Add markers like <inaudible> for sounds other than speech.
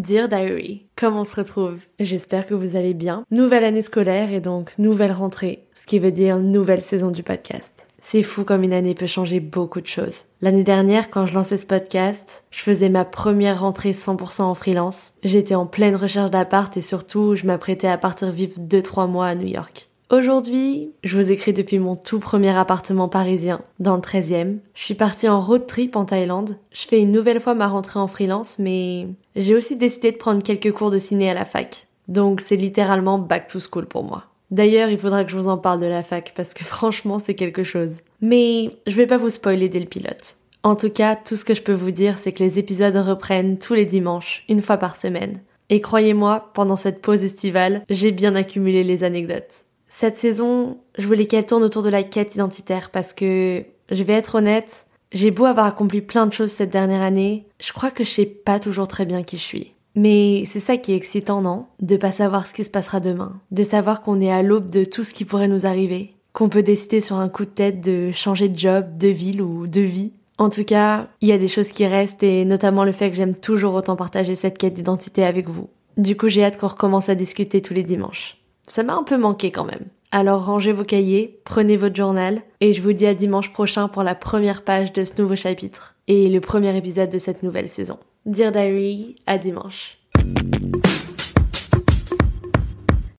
Dear Diary, comment on se retrouve? J'espère que vous allez bien. Nouvelle année scolaire et donc nouvelle rentrée, ce qui veut dire nouvelle saison du podcast. C'est fou comme une année peut changer beaucoup de choses. L'année dernière, quand je lançais ce podcast, je faisais ma première rentrée 100% en freelance. J'étais en pleine recherche d'appart et surtout, je m'apprêtais à partir vivre 2-3 mois à New York. Aujourd'hui, je vous écris depuis mon tout premier appartement parisien, dans le 13e. Je suis partie en road trip en Thaïlande. Je fais une nouvelle fois ma rentrée en freelance, mais j'ai aussi décidé de prendre quelques cours de ciné à la fac. Donc c'est littéralement back to school pour moi. D'ailleurs, il faudra que je vous en parle de la fac parce que <laughs> franchement, c'est quelque chose. Mais je vais pas vous spoiler dès le pilote. En tout cas, tout ce que je peux vous dire, c'est que les épisodes reprennent tous les dimanches, une fois par semaine. Et croyez-moi, pendant cette pause estivale, j'ai bien accumulé les anecdotes. Cette saison, je voulais qu'elle tourne autour de la quête identitaire parce que, je vais être honnête, j'ai beau avoir accompli plein de choses cette dernière année, je crois que je sais pas toujours très bien qui je suis. Mais c'est ça qui est excitant, non? De pas savoir ce qui se passera demain, de savoir qu'on est à l'aube de tout ce qui pourrait nous arriver, qu'on peut décider sur un coup de tête de changer de job, de ville ou de vie. En tout cas, il y a des choses qui restent et notamment le fait que j'aime toujours autant partager cette quête d'identité avec vous. Du coup, j'ai hâte qu'on recommence à discuter tous les dimanches. Ça m'a un peu manqué quand même. Alors rangez vos cahiers, prenez votre journal, et je vous dis à dimanche prochain pour la première page de ce nouveau chapitre et le premier épisode de cette nouvelle saison. Dear Diary, à dimanche.